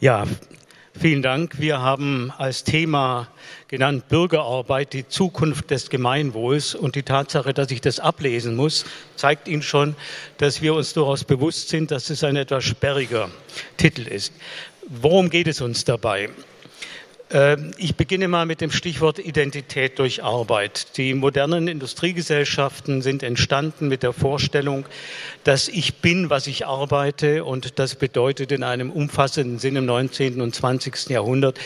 Ja, vielen Dank. Wir haben als Thema genannt Bürgerarbeit, die Zukunft des Gemeinwohls. Und die Tatsache, dass ich das ablesen muss, zeigt Ihnen schon, dass wir uns durchaus bewusst sind, dass es ein etwas sperriger Titel ist. Worum geht es uns dabei? Ähm, ich beginne mal mit dem Stichwort Identität durch Arbeit. Die modernen Industriegesellschaften sind entstanden mit der Vorstellung, dass ich bin, was ich arbeite. Und das bedeutet in einem umfassenden Sinn im 19. und 20. Jahrhundert,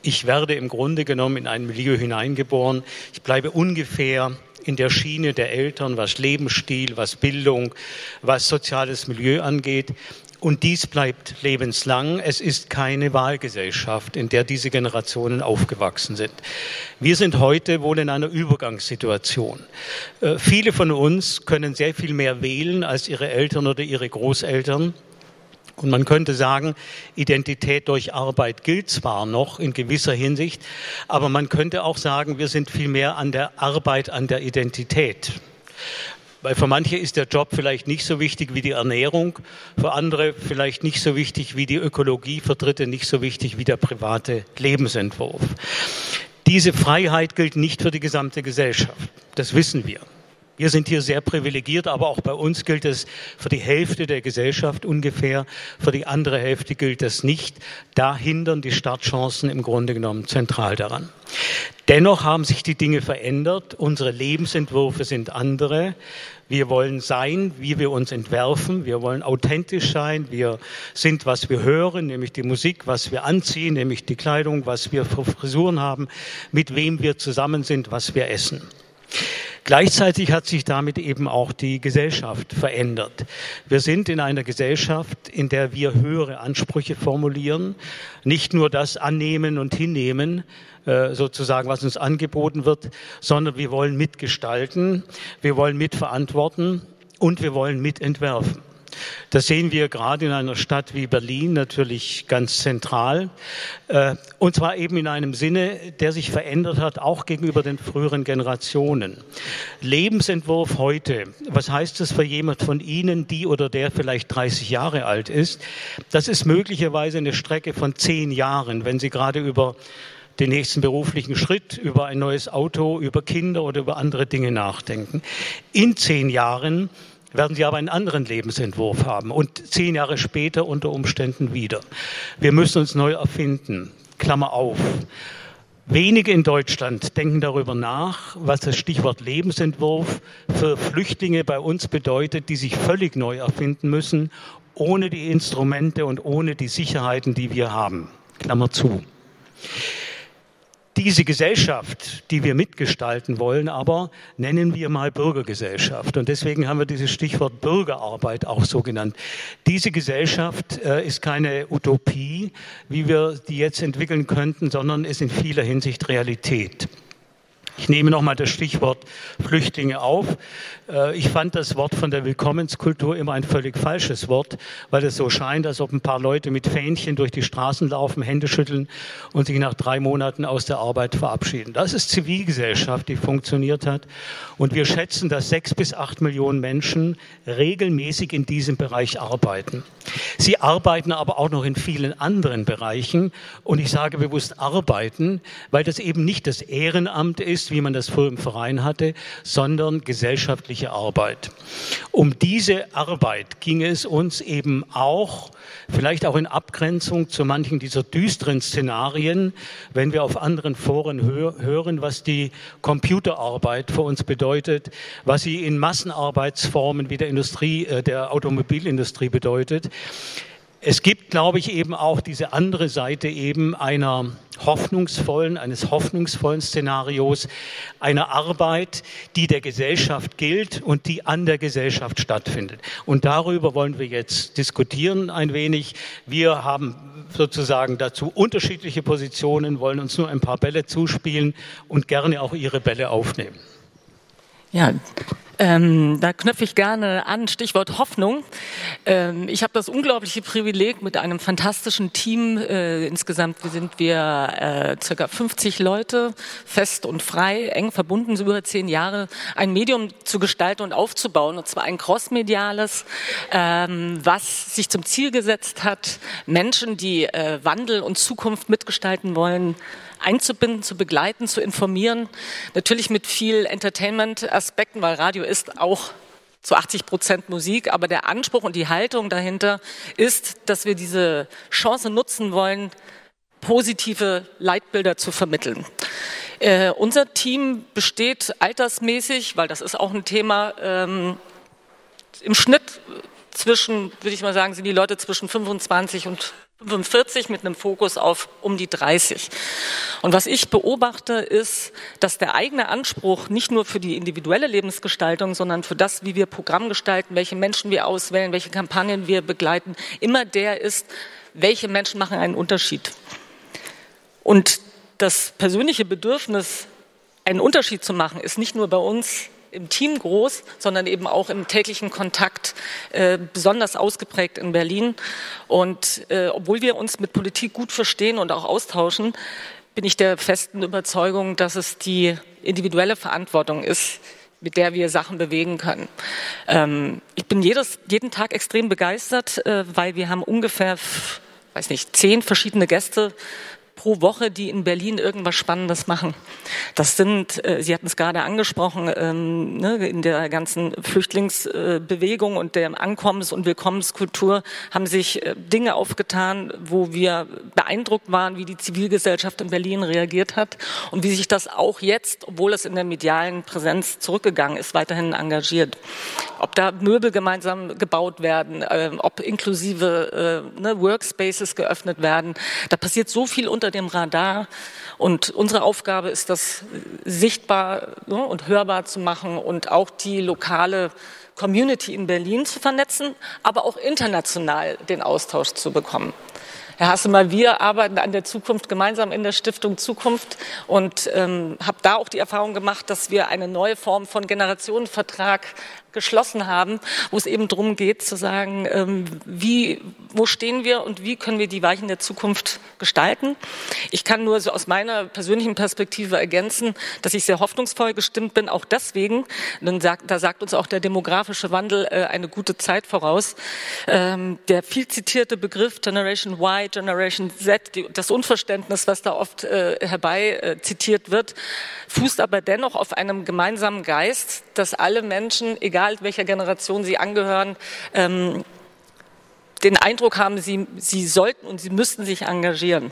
ich werde im Grunde genommen in ein Milieu hineingeboren. Ich bleibe ungefähr in der Schiene der Eltern, was Lebensstil, was Bildung, was soziales Milieu angeht. Und dies bleibt lebenslang. Es ist keine Wahlgesellschaft, in der diese Generationen aufgewachsen sind. Wir sind heute wohl in einer Übergangssituation. Äh, viele von uns können sehr viel mehr wählen als ihre Eltern oder ihre Großeltern. Und man könnte sagen, Identität durch Arbeit gilt zwar noch in gewisser Hinsicht, aber man könnte auch sagen, wir sind viel mehr an der Arbeit, an der Identität. Weil für manche ist der Job vielleicht nicht so wichtig wie die Ernährung, für andere vielleicht nicht so wichtig wie die Ökologie, für Dritte nicht so wichtig wie der private Lebensentwurf. Diese Freiheit gilt nicht für die gesamte Gesellschaft. Das wissen wir. Wir sind hier sehr privilegiert, aber auch bei uns gilt es für die Hälfte der Gesellschaft ungefähr, für die andere Hälfte gilt es nicht. Da hindern die Startchancen im Grunde genommen zentral daran. Dennoch haben sich die Dinge verändert. Unsere Lebensentwürfe sind andere. Wir wollen sein, wie wir uns entwerfen. Wir wollen authentisch sein. Wir sind, was wir hören, nämlich die Musik, was wir anziehen, nämlich die Kleidung, was wir für Frisuren haben, mit wem wir zusammen sind, was wir essen. Gleichzeitig hat sich damit eben auch die Gesellschaft verändert. Wir sind in einer Gesellschaft, in der wir höhere Ansprüche formulieren, nicht nur das annehmen und hinnehmen, äh, sozusagen, was uns angeboten wird, sondern wir wollen mitgestalten, wir wollen mitverantworten und wir wollen mitentwerfen. Das sehen wir gerade in einer Stadt wie Berlin natürlich ganz zentral. Äh, und zwar eben in einem Sinne, der sich verändert hat, auch gegenüber den früheren Generationen. Lebensentwurf heute. Was heißt das für jemand von Ihnen, die oder der vielleicht 30 Jahre alt ist? Das ist möglicherweise eine Strecke von zehn Jahren, wenn Sie gerade über den nächsten beruflichen Schritt, über ein neues Auto, über Kinder oder über andere Dinge nachdenken. In zehn Jahren werden Sie aber einen anderen Lebensentwurf haben und zehn Jahre später unter Umständen wieder. Wir müssen uns neu erfinden. Klammer auf. Wenige in Deutschland denken darüber nach, was das Stichwort Lebensentwurf für Flüchtlinge bei uns bedeutet, die sich völlig neu erfinden müssen, ohne die Instrumente und ohne die Sicherheiten, die wir haben. Klammer zu diese Gesellschaft, die wir mitgestalten wollen, aber nennen wir mal Bürgergesellschaft. Und deswegen haben wir dieses Stichwort Bürgerarbeit auch so genannt. Diese Gesellschaft äh, ist keine Utopie, wie wir die jetzt entwickeln könnten, sondern ist in vieler Hinsicht Realität. Ich nehme nochmal das Stichwort Flüchtlinge auf. Äh, ich fand das Wort von der Willkommenskultur immer ein völlig falsches Wort, weil es so scheint, als ob ein paar Leute mit Fähnchen durch die Straßen laufen, Hände schütteln und sich nach drei Monaten aus der Arbeit verabschieden. Das ist Zivilgesellschaft, die funktioniert hat. Und wir schätzen, dass sechs bis acht Millionen Menschen regelmäßig in diesem Bereich arbeiten. Sie arbeiten aber auch noch in vielen anderen Bereichen. Und ich sage bewusst arbeiten, weil das eben nicht das Ehrenamt ist, wie man das früher im Verein hatte, sondern gesellschaftliche Arbeit. Um diese Arbeit ging es uns eben auch, vielleicht auch in Abgrenzung zu manchen dieser düsteren Szenarien, wenn wir auf anderen Foren hör hören, was die Computerarbeit für uns bedeutet, was sie in Massenarbeitsformen wie der Industrie, äh, der Automobilindustrie bedeutet. Es gibt, glaube ich, eben auch diese andere Seite eben einer hoffnungsvollen, eines hoffnungsvollen Szenarios, einer Arbeit, die der Gesellschaft gilt und die an der Gesellschaft stattfindet. Und darüber wollen wir jetzt diskutieren ein wenig. Wir haben sozusagen dazu unterschiedliche Positionen, wollen uns nur ein paar Bälle zuspielen und gerne auch Ihre Bälle aufnehmen. Ja, Ähm, da knöpfe ich gerne an, Stichwort Hoffnung. Ähm, ich habe das unglaubliche Privileg mit einem fantastischen Team, äh, insgesamt sind wir äh, circa 50 Leute, fest und frei, eng verbunden, so über zehn Jahre, ein Medium zu gestalten und aufzubauen, und zwar ein crossmediales, ähm, was sich zum Ziel gesetzt hat, Menschen, die äh, Wandel und Zukunft mitgestalten wollen, einzubinden, zu begleiten, zu informieren. Natürlich mit viel Entertainment-Aspekten, weil Radio ist auch zu 80 Prozent Musik, aber der Anspruch und die Haltung dahinter ist, dass wir diese Chance nutzen wollen, positive Leitbilder zu vermitteln. Äh, unser Team besteht altersmäßig, weil das ist auch ein Thema, ähm, im Schnitt zwischen, würde ich mal sagen, sind die Leute zwischen 25 und 45 mit einem Fokus auf um die 30. Und was ich beobachte, ist, dass der eigene Anspruch nicht nur für die individuelle Lebensgestaltung, sondern für das, wie wir Programm gestalten, welche Menschen wir auswählen, welche Kampagnen wir begleiten, immer der ist, welche Menschen machen einen Unterschied. Und das persönliche Bedürfnis, einen Unterschied zu machen, ist nicht nur bei uns im Team groß, sondern eben auch im täglichen Kontakt äh, besonders ausgeprägt in Berlin. Und äh, obwohl wir uns mit Politik gut verstehen und auch austauschen, bin ich der festen Überzeugung, dass es die individuelle Verantwortung ist, mit der wir Sachen bewegen können. Ähm, ich bin jedes, jeden Tag extrem begeistert, äh, weil wir haben ungefähr, weiß nicht, zehn verschiedene Gäste pro Woche, die in Berlin irgendwas Spannendes machen. Das sind, äh, Sie hatten es gerade angesprochen, ähm, ne, in der ganzen Flüchtlingsbewegung und der Ankommens- und Willkommenskultur haben sich äh, Dinge aufgetan, wo wir beeindruckt waren, wie die Zivilgesellschaft in Berlin reagiert hat und wie sich das auch jetzt, obwohl es in der medialen Präsenz zurückgegangen ist, weiterhin engagiert. Ob da Möbel gemeinsam gebaut werden, äh, ob inklusive äh, ne, Workspaces geöffnet werden, da passiert so viel unter dem Radar. Und unsere Aufgabe ist, das sichtbar ne, und hörbar zu machen und auch die lokale Community in Berlin zu vernetzen, aber auch international den Austausch zu bekommen. Herr Hassemer, wir arbeiten an der Zukunft gemeinsam in der Stiftung Zukunft und ähm, habe da auch die Erfahrung gemacht, dass wir eine neue Form von Generationenvertrag geschlossen haben, wo es eben darum geht zu sagen, ähm, wie, wo stehen wir und wie können wir die Weichen der Zukunft gestalten. Ich kann nur so aus meiner persönlichen Perspektive ergänzen, dass ich sehr hoffnungsvoll gestimmt bin, auch deswegen, denn da sagt uns auch der demografische Wandel äh, eine gute Zeit voraus. Ähm, der viel zitierte Begriff Generation Y, Generation Z, das Unverständnis, was da oft äh, herbei äh, zitiert wird, fußt aber dennoch auf einem gemeinsamen Geist, dass alle Menschen, egal welcher Generation sie angehören, ähm, den Eindruck haben, sie, sie sollten und sie müssten sich engagieren.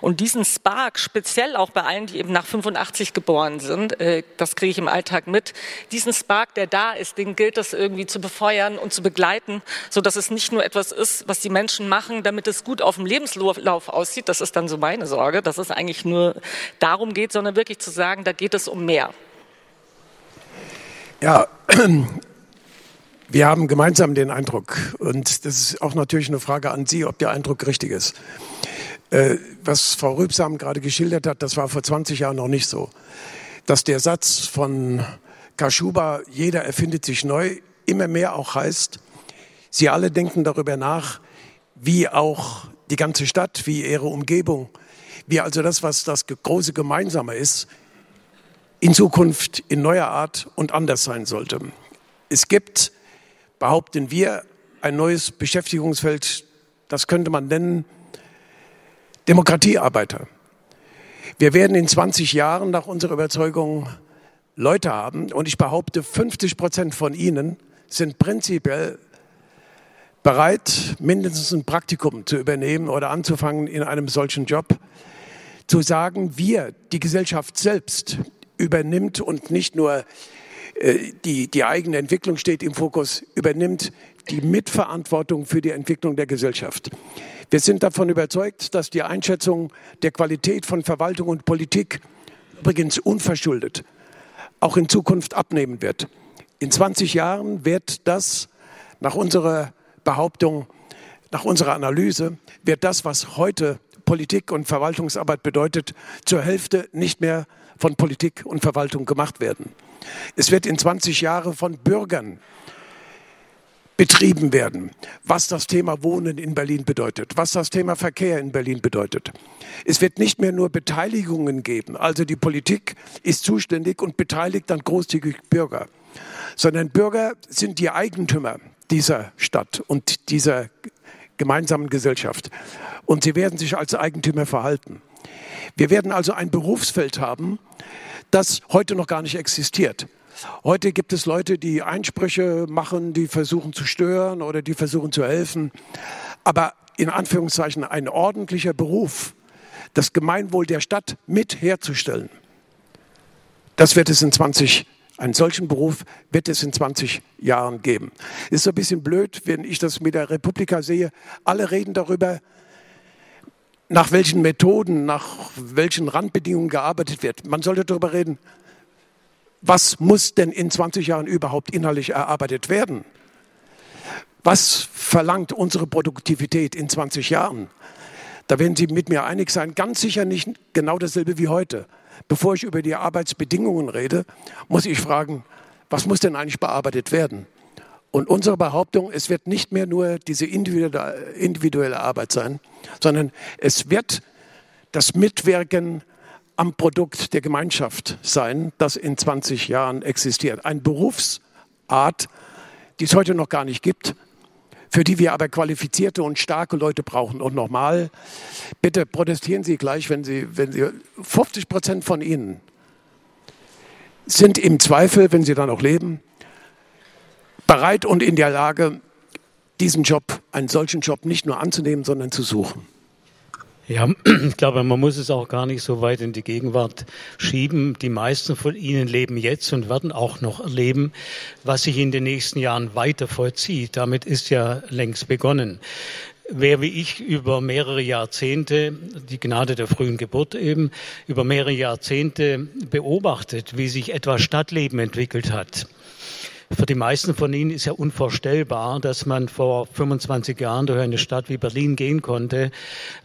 Und diesen Spark, speziell auch bei allen, die eben nach 85 geboren sind, äh, das kriege ich im Alltag mit, diesen Spark, der da ist, den gilt es irgendwie zu befeuern und zu begleiten, so dass es nicht nur etwas ist, was die Menschen machen, damit es gut auf dem Lebenslauf aussieht. Das ist dann so meine Sorge, dass es eigentlich nur darum geht, sondern wirklich zu sagen, da geht es um mehr. Ja, wir haben gemeinsam den Eindruck, und das ist auch natürlich eine Frage an Sie, ob der Eindruck richtig ist. Äh, was Frau Rübsam gerade geschildert hat, das war vor 20 Jahren noch nicht so. Dass der Satz von Kaschuba, jeder erfindet sich neu, immer mehr auch heißt, Sie alle denken darüber nach, wie auch die ganze Stadt, wie ihre Umgebung, wie also das, was das große Gemeinsame ist, in Zukunft in neuer Art und anders sein sollte. Es gibt behaupten wir, ein neues Beschäftigungsfeld, das könnte man nennen Demokratiearbeiter. Wir werden in 20 Jahren nach unserer Überzeugung Leute haben und ich behaupte, 50 Prozent von ihnen sind prinzipiell bereit, mindestens ein Praktikum zu übernehmen oder anzufangen in einem solchen Job, zu sagen, wir, die Gesellschaft selbst, übernimmt und nicht nur die, die eigene Entwicklung steht im Fokus, übernimmt die Mitverantwortung für die Entwicklung der Gesellschaft. Wir sind davon überzeugt, dass die Einschätzung der Qualität von Verwaltung und Politik übrigens unverschuldet auch in Zukunft abnehmen wird. In 20 Jahren wird das nach unserer Behauptung, nach unserer Analyse, wird das, was heute Politik und Verwaltungsarbeit bedeutet, zur Hälfte nicht mehr von Politik und Verwaltung gemacht werden. Es wird in 20 Jahren von Bürgern betrieben werden, was das Thema Wohnen in Berlin bedeutet, was das Thema Verkehr in Berlin bedeutet. Es wird nicht mehr nur Beteiligungen geben, also die Politik ist zuständig und beteiligt dann großzügig Bürger, sondern Bürger sind die Eigentümer dieser Stadt und dieser gemeinsamen Gesellschaft. Und sie werden sich als Eigentümer verhalten. Wir werden also ein Berufsfeld haben, das heute noch gar nicht existiert. Heute gibt es Leute, die Einsprüche machen, die versuchen zu stören oder die versuchen zu helfen. Aber in Anführungszeichen ein ordentlicher Beruf, das Gemeinwohl der Stadt mit herzustellen, das wird es in 20 einen solchen Beruf wird es in 20 Jahren geben. Ist so ein bisschen blöd, wenn ich das mit der Republika sehe. Alle reden darüber, nach welchen Methoden, nach welchen Randbedingungen gearbeitet wird. Man sollte darüber reden, was muss denn in 20 Jahren überhaupt inhaltlich erarbeitet werden? Was verlangt unsere Produktivität in 20 Jahren? Da werden Sie mit mir einig sein, ganz sicher nicht genau dasselbe wie heute. Bevor ich über die Arbeitsbedingungen rede, muss ich fragen, was muss denn eigentlich bearbeitet werden? Und unsere Behauptung, es wird nicht mehr nur diese individuelle Arbeit sein, sondern es wird das Mitwirken am Produkt der Gemeinschaft sein, das in 20 Jahren existiert. Eine Berufsart, die es heute noch gar nicht gibt, für die wir aber qualifizierte und starke Leute brauchen. Und nochmal, bitte protestieren Sie gleich, wenn Sie, wenn Sie 50 Prozent von Ihnen sind im Zweifel, wenn Sie dann noch leben, bereit und in der Lage, diesen Job, einen solchen Job nicht nur anzunehmen, sondern zu suchen. Ja, ich glaube, man muss es auch gar nicht so weit in die Gegenwart schieben. Die meisten von Ihnen leben jetzt und werden auch noch erleben, was sich in den nächsten Jahren weiter vollzieht. Damit ist ja längst begonnen. Wer wie ich über mehrere Jahrzehnte, die Gnade der frühen Geburt eben, über mehrere Jahrzehnte beobachtet, wie sich etwa Stadtleben entwickelt hat, für die meisten von Ihnen ist ja unvorstellbar, dass man vor 25 Jahren durch eine Stadt wie Berlin gehen konnte,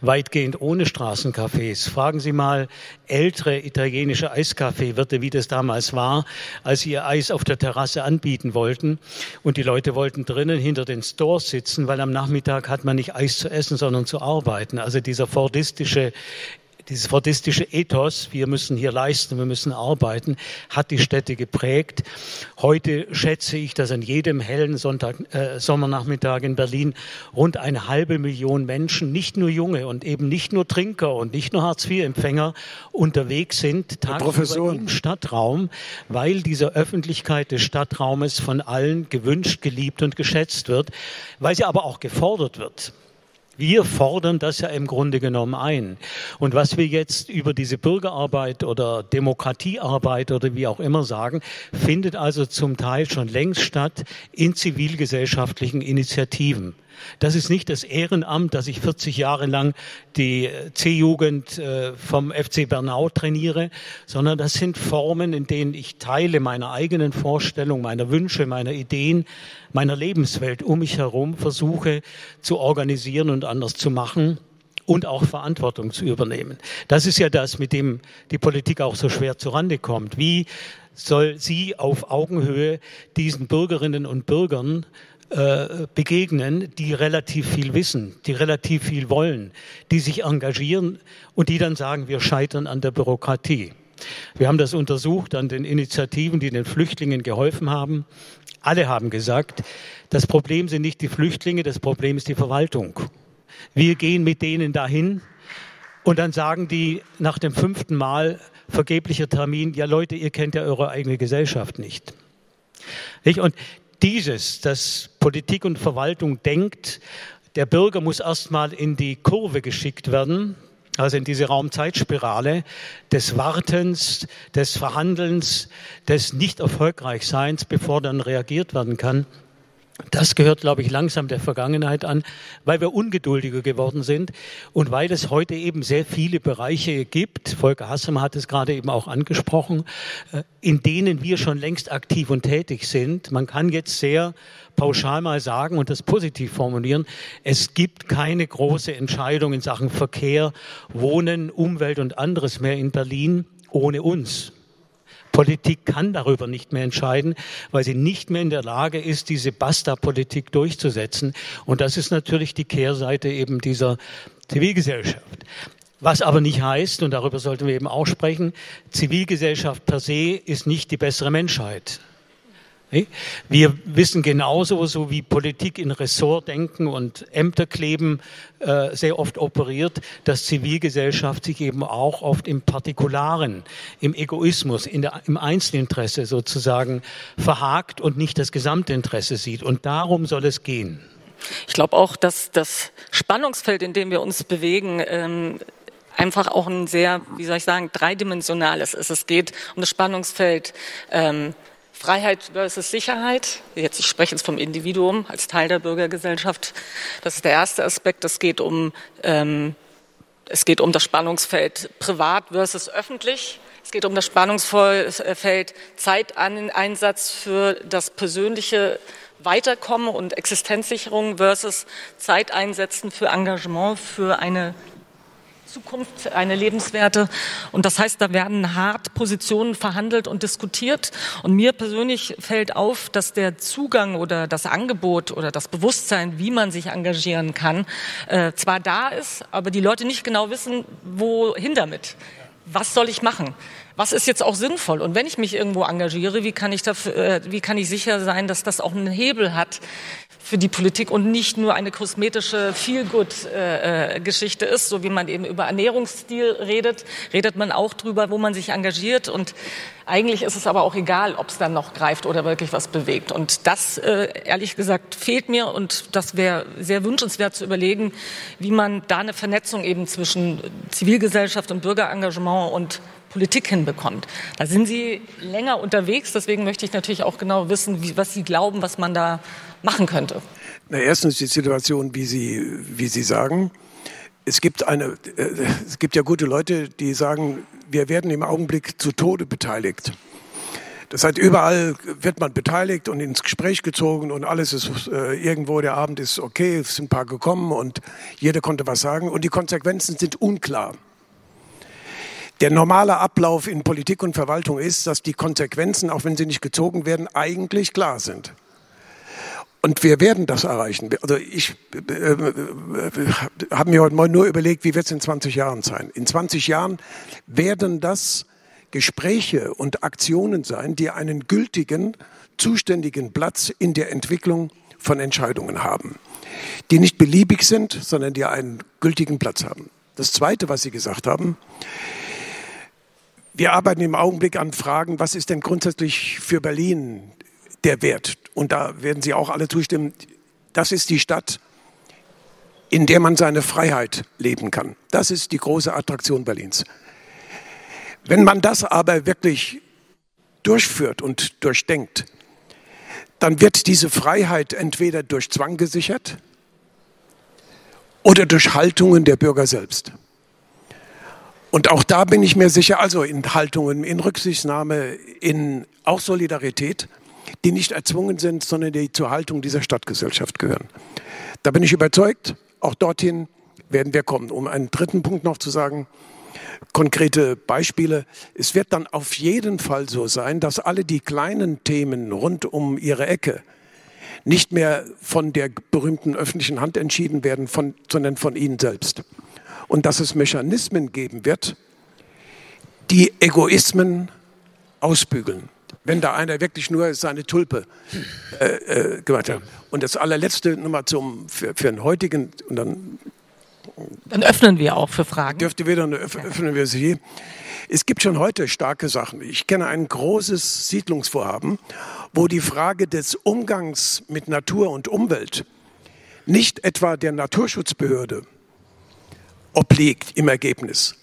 weitgehend ohne Straßencafés. Fragen Sie mal ältere italienische Eiskaffeewirte, wie das damals war, als sie ihr Eis auf der Terrasse anbieten wollten. Und die Leute wollten drinnen hinter den Stores sitzen, weil am Nachmittag hat man nicht Eis zu essen, sondern zu arbeiten. Also dieser fordistische dieses fordistische Ethos, wir müssen hier leisten, wir müssen arbeiten, hat die Städte geprägt. Heute schätze ich, dass an jedem hellen Sonntag, äh, Sommernachmittag in Berlin rund eine halbe Million Menschen, nicht nur Junge und eben nicht nur Trinker und nicht nur Hartz-IV-Empfänger unterwegs sind, tagsüber im Stadtraum, weil diese Öffentlichkeit des Stadtraumes von allen gewünscht, geliebt und geschätzt wird, weil sie aber auch gefordert wird. Wir fordern das ja im Grunde genommen ein. Und was wir jetzt über diese Bürgerarbeit oder Demokratiearbeit oder wie auch immer sagen, findet also zum Teil schon längst statt in zivilgesellschaftlichen Initiativen. Das ist nicht das Ehrenamt, dass ich 40 Jahre lang die C-Jugend äh, vom FC Bernau trainiere, sondern das sind Formen, in denen ich Teile meiner eigenen Vorstellung, meiner Wünsche, meiner Ideen, meiner Lebenswelt um mich herum versuche zu organisieren und anders zu machen und auch Verantwortung zu übernehmen. Das ist ja das, mit dem die Politik auch so schwer zurande kommt. Wie soll sie auf Augenhöhe diesen Bürgerinnen und Bürgern äh, begegnen, die relativ viel wissen, die relativ viel wollen, die sich engagieren und die dann sagen, wir scheitern an der Bürokratie. Wir haben das untersucht an den Initiativen, die den Flüchtlingen geholfen haben. Alle haben gesagt, das Problem sind nicht die Flüchtlinge, das Problem ist die Verwaltung. Wir gehen mit denen dahin und dann sagen die nach dem fünften Mal vergeblicher Termin, ja Leute, ihr kennt ja eure eigene Gesellschaft nicht. Und dieses, dass Politik und Verwaltung denkt, der Bürger muss erstmal in die Kurve geschickt werden, also in diese Raumzeitspirale des Wartens, des Verhandelns, des nicht erfolgreich Seins, bevor dann reagiert werden kann. Das gehört, glaube ich, langsam der Vergangenheit an, weil wir ungeduldiger geworden sind und weil es heute eben sehr viele Bereiche gibt, Volker Hassem hat es gerade eben auch angesprochen, äh, in denen wir schon längst aktiv und tätig sind. Man kann jetzt sehr pauschal mal sagen und das positiv formulieren, es gibt keine große Entscheidung in Sachen Verkehr, Wohnen, Umwelt und anderes mehr in Berlin ohne uns. Politik kann darüber nicht mehr entscheiden, weil sie nicht mehr in der Lage ist, diese Basta-Politik durchzusetzen. Und das ist natürlich die Kehrseite eben dieser Zivilgesellschaft. Was aber nicht heißt, und darüber sollten wir eben auch sprechen, Zivilgesellschaft per se ist nicht die bessere Menschheit. Wir wissen genauso, so wie Politik in Ressortdenken und Ämterkleben äh, sehr oft operiert, dass Zivilgesellschaft sich eben auch oft im Partikularen, im Egoismus, in der, im Einzelinteresse sozusagen verhakt und nicht das Gesamtinteresse sieht. Und darum soll es gehen. Ich glaube auch, dass das Spannungsfeld, in dem wir uns bewegen, ähm einfach auch ein sehr, wie soll ich sagen, dreidimensionales ist. Es geht um das Spannungsfeld ähm, Freiheit versus Sicherheit. Jetzt, ich spreche jetzt vom Individuum als Teil der Bürgergesellschaft. Das ist der erste Aspekt. Es geht um, ähm, es geht um das Spannungsfeld privat versus öffentlich. Es geht um das Spannungsfeld Zeiteinsatz für das persönliche Weiterkommen und Existenzsicherung versus Zeiteinsätzen für Engagement für eine Zukunft, eine lebenswerte. Und das heißt, da werden hart Positionen verhandelt und diskutiert. Und mir persönlich fällt auf, dass der Zugang oder das Angebot oder das Bewusstsein, wie man sich engagieren kann, äh, zwar da ist, aber die Leute nicht genau wissen, wohin damit. Was soll ich machen? was ist jetzt auch sinnvoll? Und wenn ich mich irgendwo engagiere, wie kann ich, dafür, äh, wie kann ich sicher sein, dass das auch einen Hebel hat für die Politik und nicht nur eine kosmetische Feel-Good-Geschichte ist, so wie man eben über Ernährungsstil redet, redet man auch drüber, wo man sich engagiert und eigentlich ist es aber auch egal, ob es dann noch greift oder wirklich was bewegt. Und das, äh, ehrlich gesagt, fehlt mir und das wäre sehr wünschenswert zu überlegen, wie man da eine Vernetzung eben zwischen Zivilgesellschaft und Bürgerengagement und Politik hinbekommt. Da sind Sie länger unterwegs, deswegen möchte ich natürlich auch genau wissen, wie, was Sie glauben, was man da machen könnte. Na, erstens die Situation, wie Sie, wie Sie sagen. Es gibt, eine, äh, es gibt ja gute Leute, die sagen, wir werden im Augenblick zu Tode beteiligt. Das heißt, überall wird man beteiligt und ins Gespräch gezogen und alles ist äh, irgendwo, der Abend ist okay, es sind ein paar gekommen und jeder konnte was sagen und die Konsequenzen sind unklar. Der normale Ablauf in Politik und Verwaltung ist, dass die Konsequenzen, auch wenn sie nicht gezogen werden, eigentlich klar sind. Und wir werden das erreichen. Also ich äh, äh, habe mir heute mal nur überlegt, wie wird es in 20 Jahren sein. In 20 Jahren werden das Gespräche und Aktionen sein, die einen gültigen, zuständigen Platz in der Entwicklung von Entscheidungen haben, die nicht beliebig sind, sondern die einen gültigen Platz haben. Das Zweite, was Sie gesagt haben, wir arbeiten im Augenblick an Fragen, was ist denn grundsätzlich für Berlin der Wert? Und da werden Sie auch alle zustimmen. Das ist die Stadt, in der man seine Freiheit leben kann. Das ist die große Attraktion Berlins. Wenn man das aber wirklich durchführt und durchdenkt, dann wird diese Freiheit entweder durch Zwang gesichert oder durch Haltungen der Bürger selbst. Und auch da bin ich mir sicher, also in Haltungen, in Rücksichtnahme, in auch Solidarität, die nicht erzwungen sind, sondern die zur Haltung dieser Stadtgesellschaft gehören. Da bin ich überzeugt, auch dorthin werden wir kommen. Um einen dritten Punkt noch zu sagen, konkrete Beispiele. Es wird dann auf jeden Fall so sein, dass alle die kleinen Themen rund um ihre Ecke nicht mehr von der berühmten öffentlichen Hand entschieden werden, von, sondern von Ihnen selbst und dass es Mechanismen geben wird, die Egoismen ausbügeln. Wenn da einer wirklich nur seine Tulpe äh, äh, gemacht hat. Und das allerletzte nochmal zum, für, für den heutigen, und dann, dann öffnen wir auch für Fragen. Dürfte wieder öffnen wir sie. Es gibt schon heute starke Sachen. Ich kenne ein großes Siedlungsvorhaben, wo die Frage des Umgangs mit Natur und Umwelt nicht etwa der Naturschutzbehörde obliegt im Ergebnis,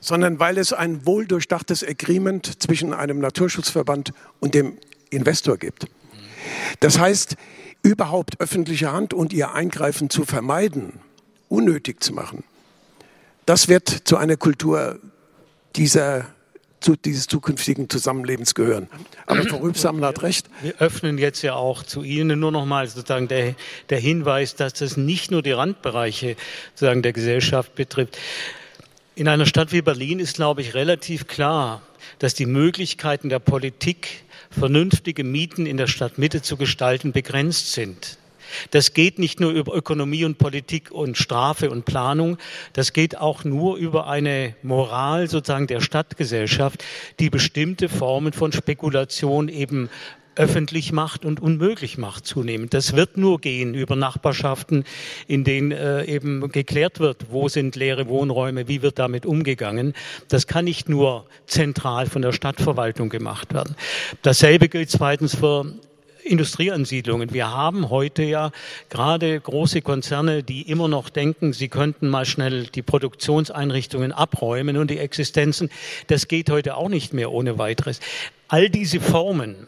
sondern weil es ein wohldurchdachtes Agreement zwischen einem Naturschutzverband und dem Investor gibt. Das heißt, überhaupt öffentliche Hand und ihr Eingreifen zu vermeiden, unnötig zu machen, das wird zu einer Kultur dieser zu dieses zukünftigen Zusammenlebens gehören. Aber Frau Rübsammler hat recht. Wir öffnen jetzt ja auch zu Ihnen nur noch mal sozusagen der, der Hinweis, dass das nicht nur die Randbereiche sozusagen der Gesellschaft betrifft. In einer Stadt wie Berlin ist, glaube ich, relativ klar, dass die Möglichkeiten der Politik, vernünftige Mieten in der Stadtmitte zu gestalten, begrenzt sind. Das geht nicht nur über Ökonomie und Politik und Strafe und Planung, das geht auch nur über eine Moral sozusagen der Stadtgesellschaft, die bestimmte Formen von Spekulation eben öffentlich macht und unmöglich macht zunehmend. Das wird nur gehen über Nachbarschaften, in denen äh, eben geklärt wird, wo sind leere Wohnräume, wie wird damit umgegangen. Das kann nicht nur zentral von der Stadtverwaltung gemacht werden. Dasselbe gilt zweitens für Industrieansiedlungen. Wir haben heute ja gerade große Konzerne, die immer noch denken, sie könnten mal schnell die Produktionseinrichtungen abräumen und die Existenzen. Das geht heute auch nicht mehr ohne weiteres. All diese Formen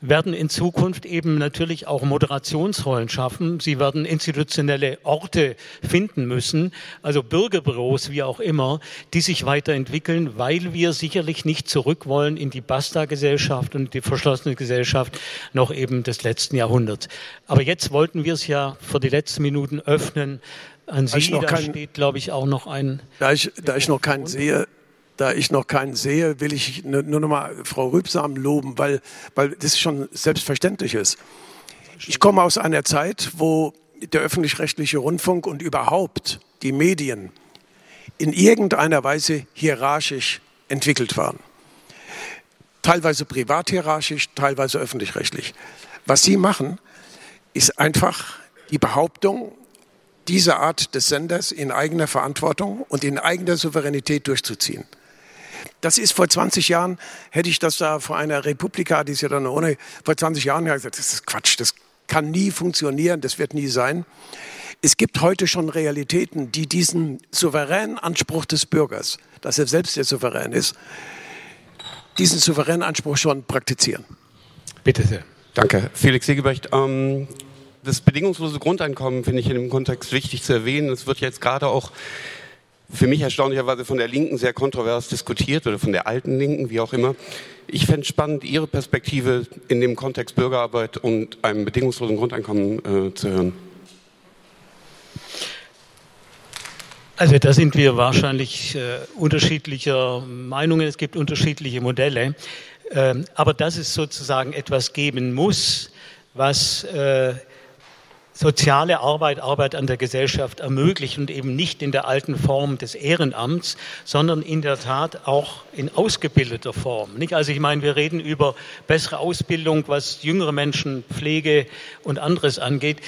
werden in Zukunft eben natürlich auch Moderationsrollen schaffen. Sie werden institutionelle Orte finden müssen, also Bürgerbüros, wie auch immer, die sich weiterentwickeln, weil wir sicherlich nicht zurück wollen in die Basta-Gesellschaft und die verschlossene Gesellschaft noch eben des letzten Jahrhunderts. Aber jetzt wollten wir es ja für die letzten Minuten öffnen. An Sie, da kein, steht, glaube ich, auch noch ein... Da ich, da ich noch keinen sehe, da ich noch keinen sehe, will ich nur noch mal Frau Rübsam loben, weil, weil das schon selbstverständlich ist. Ich komme aus einer Zeit, wo der öffentlich-rechtliche Rundfunk und überhaupt die Medien in irgendeiner Weise hierarchisch entwickelt waren. Teilweise privat hierarchisch, teilweise öffentlich-rechtlich. Was Sie machen, ist einfach die Behauptung, diese Art des Senders in eigener Verantwortung und in eigener Souveränität durchzuziehen. Das ist vor 20 Jahren, hätte ich das da vor einer Republika, die ist ja dann ohne, vor 20 Jahren gesagt, das ist Quatsch, das kann nie funktionieren, das wird nie sein. Es gibt heute schon Realitäten, die diesen souveränen Anspruch des Bürgers, dass er selbst der Souverän ist, diesen souveränen Anspruch schon praktizieren. Bitte sehr. Danke. Felix Segebrecht. Ähm, das bedingungslose Grundeinkommen finde ich in dem Kontext wichtig zu erwähnen. Es wird jetzt gerade auch für mich erstaunlicherweise von der Linken sehr kontrovers diskutiert oder von der alten Linken, wie auch immer. Ich fände spannend, Ihre Perspektive in dem Kontext Bürgerarbeit und einem bedingungslosen Grundeinkommen äh, zu hören. Also da sind wir wahrscheinlich äh, unterschiedlicher Meinungen. Es gibt unterschiedliche Modelle. Ähm, aber dass es sozusagen etwas geben muss, was äh, soziale Arbeit, Arbeit an der Gesellschaft ermöglicht und eben nicht in der alten Form des Ehrenamts, sondern in der Tat auch in ausgebildeter Form. Nicht? Also ich meine, wir reden über bessere Ausbildung, was jüngere Menschen, Pflege und anderes angeht.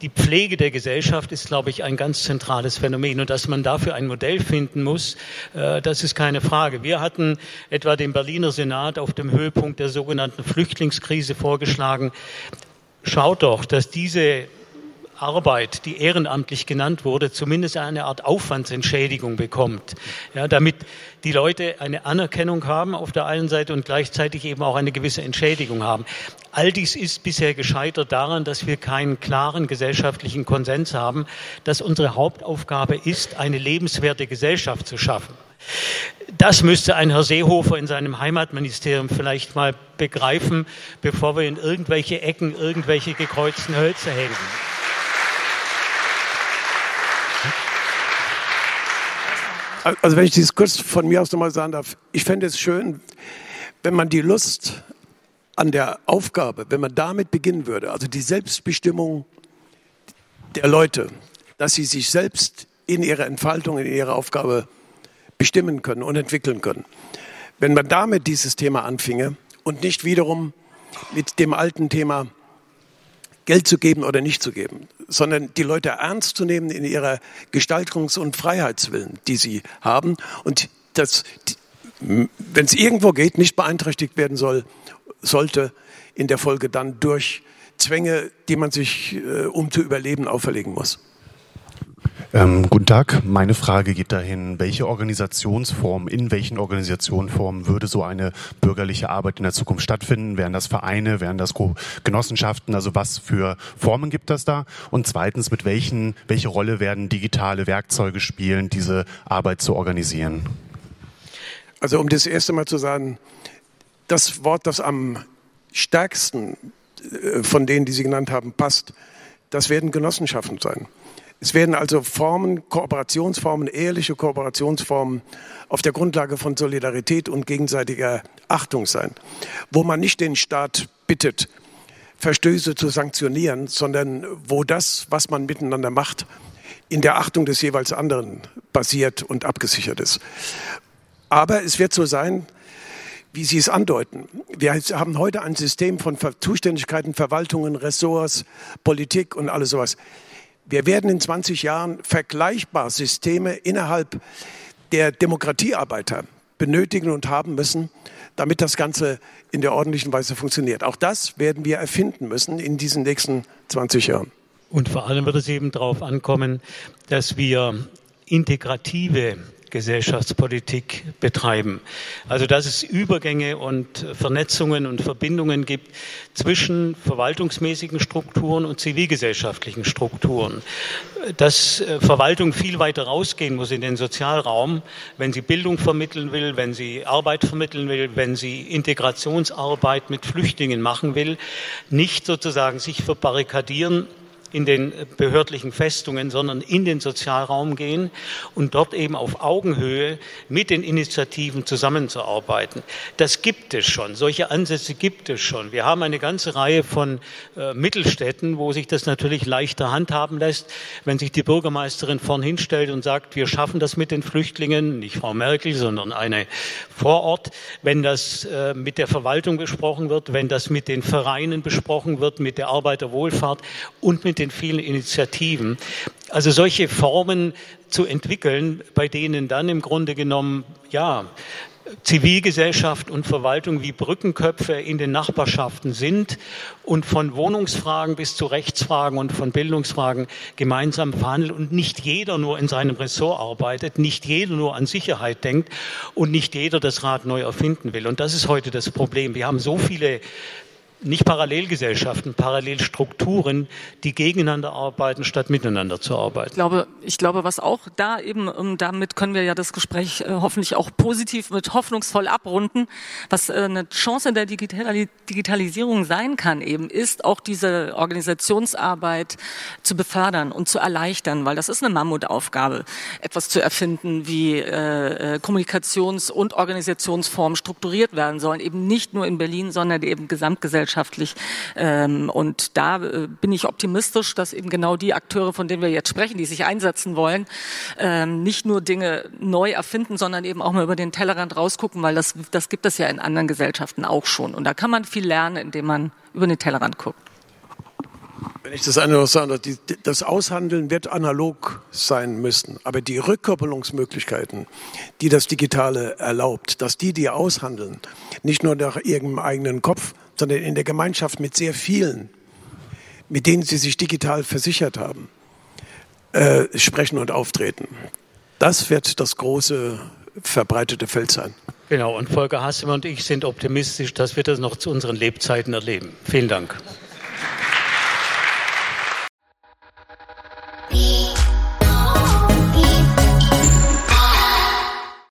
Die Pflege der Gesellschaft ist, glaube ich, ein ganz zentrales Phänomen. Und dass man dafür ein Modell finden muss, äh, das ist keine Frage. Wir hatten etwa dem Berliner Senat auf dem Höhepunkt der sogenannten Flüchtlingskrise vorgeschlagen, schaut doch, dass diese Arbeit, die ehrenamtlich genannt wurde, zumindest eine Art Aufwandsentschädigung bekommt, ja, damit die Leute eine Anerkennung haben auf der einen Seite und gleichzeitig eben auch eine gewisse Entschädigung haben. All dies ist bisher gescheitert daran, dass wir keinen klaren gesellschaftlichen Konsens haben, dass unsere Hauptaufgabe ist, eine lebenswerte Gesellschaft zu schaffen. Das müsste ein Herr Seehofer in seinem Heimatministerium vielleicht mal begreifen, bevor wir in irgendwelche Ecken irgendwelche gekreuzten Hölzer hängen. Also wenn ich dieses kurz von mir aus nochmal sagen darf, ich fände es schön, wenn man die Lust an der Aufgabe, wenn man damit beginnen würde, also die Selbstbestimmung der Leute, dass sie sich selbst in ihrer Entfaltung, in ihrer Aufgabe bestimmen können und entwickeln können. Wenn man damit dieses Thema anfinge und nicht wiederum mit dem alten Thema Geld zu geben oder nicht zu geben, sondern die Leute ernst zu nehmen in ihrer Gestaltungs- und Freiheitswillen, die sie haben und das, wenn es irgendwo geht, nicht beeinträchtigt werden soll, sollte in der Folge dann durch Zwänge, die man sich, äh, um zu überleben, auferlegen muss. Ähm, guten Tag. Meine Frage geht dahin, welche Organisationsform, in welchen Organisationsformen würde so eine bürgerliche Arbeit in der Zukunft stattfinden? Wären das Vereine, wären das Genossenschaften? Also was für Formen gibt es da? Und zweitens, mit welchen, welche Rolle werden digitale Werkzeuge spielen, diese Arbeit zu organisieren? Also um das erste Mal zu sagen, das Wort, das am stärksten äh, von denen, die Sie genannt haben, passt, das werden Genossenschaften sein. Es werden also Formen, Kooperationsformen, ehrliche Kooperationsformen auf der Grundlage von Solidarität und gegenseitiger Achtung sein, wo man nicht den Staat bittet, Verstöße zu sanktionieren, sondern wo das, was man miteinander macht, in der Achtung des jeweils anderen basiert und abgesichert ist. Aber es wird so sein, wie Sie es andeuten. Wir haben heute ein System von Zuständigkeiten, Verwaltungen, Ressorts, Politik und alles sowas. Wir werden in 20 Jahren vergleichbar Systeme innerhalb der Demokratiearbeiter benötigen und haben müssen, damit das Ganze in der ordentlichen Weise funktioniert. Auch das werden wir erfinden müssen in diesen nächsten 20 Jahren. Und vor allem wird es eben darauf ankommen, dass wir integrative Gesellschaftspolitik betreiben. Also dass es Übergänge und Vernetzungen und Verbindungen gibt zwischen verwaltungsmäßigen Strukturen und zivilgesellschaftlichen Strukturen. Dass äh, Verwaltung viel weiter rausgehen muss in den Sozialraum, wenn sie Bildung vermitteln will, wenn sie Arbeit vermitteln will, wenn sie Integrationsarbeit mit Flüchtlingen machen will, nicht sozusagen sich verbarrikadieren in den behördlichen Festungen, sondern in den Sozialraum gehen und dort eben auf Augenhöhe mit den Initiativen zusammenzuarbeiten. Das gibt es schon. Solche Ansätze gibt es schon. Wir haben eine ganze Reihe von äh, Mittelstädten, wo sich das natürlich leichter handhaben lässt, wenn sich die Bürgermeisterin vorn hinstellt und sagt, wir schaffen das mit den Flüchtlingen, nicht Frau Merkel, sondern eine vor Ort, wenn das äh, mit der Verwaltung besprochen wird, wenn das mit den Vereinen besprochen wird, mit der Arbeiterwohlfahrt und mit den vielen Initiativen. Also solche Formen zu entwickeln, bei denen dann im Grunde genommen, ja, Zivilgesellschaft und Verwaltung wie Brückenköpfe in den Nachbarschaften sind und von Wohnungsfragen bis zu Rechtsfragen und von Bildungsfragen gemeinsam verhandeln und nicht jeder nur in seinem Ressort arbeitet, nicht jeder nur an Sicherheit denkt und nicht jeder das Rad neu erfinden will. Und das ist heute das Problem. Wir haben so viele nicht Parallelgesellschaften, Parallelstrukturen, die gegeneinander arbeiten, statt miteinander zu arbeiten. Ich glaube, ich glaube, was auch da eben, um, damit können wir ja das Gespräch äh, hoffentlich auch positiv mit hoffnungsvoll abrunden, was äh, eine Chance der Digital Digitalisierung sein kann eben, ist auch diese Organisationsarbeit zu befördern und zu erleichtern, weil das ist eine Mammutaufgabe, etwas zu erfinden, wie äh Kommunikations- und Organisationsformen strukturiert werden sollen, eben nicht nur in Berlin, sondern eben gesamtgesellschaftlich gesellschaftlich. Ähm, und da äh, bin ich optimistisch, dass eben genau die Akteure, von denen wir jetzt sprechen, die sich einsetzen wollen, ähm, nicht nur Dinge neu erfinden, sondern eben auch mal über den Tellerrand rausgucken, weil das, das gibt es ja in anderen Gesellschaften auch schon. Und da kann man viel lernen, indem man über den Tellerrand guckt. Wenn ich das eine noch sagen darf, das Aushandeln wird analog sein müssen, aber die Rückkoppelungsmöglichkeiten, die das Digitale erlaubt, dass die, die aushandeln, nicht nur nach ihrem eigenen Kopf, sondern in der Gemeinschaft mit sehr vielen, mit denen sie sich digital versichert haben, äh, sprechen und auftreten. Das wird das große verbreitete Feld sein. Genau, und Volker Hassemann und ich sind optimistisch, dass wir das noch zu unseren Lebzeiten erleben. Vielen Dank.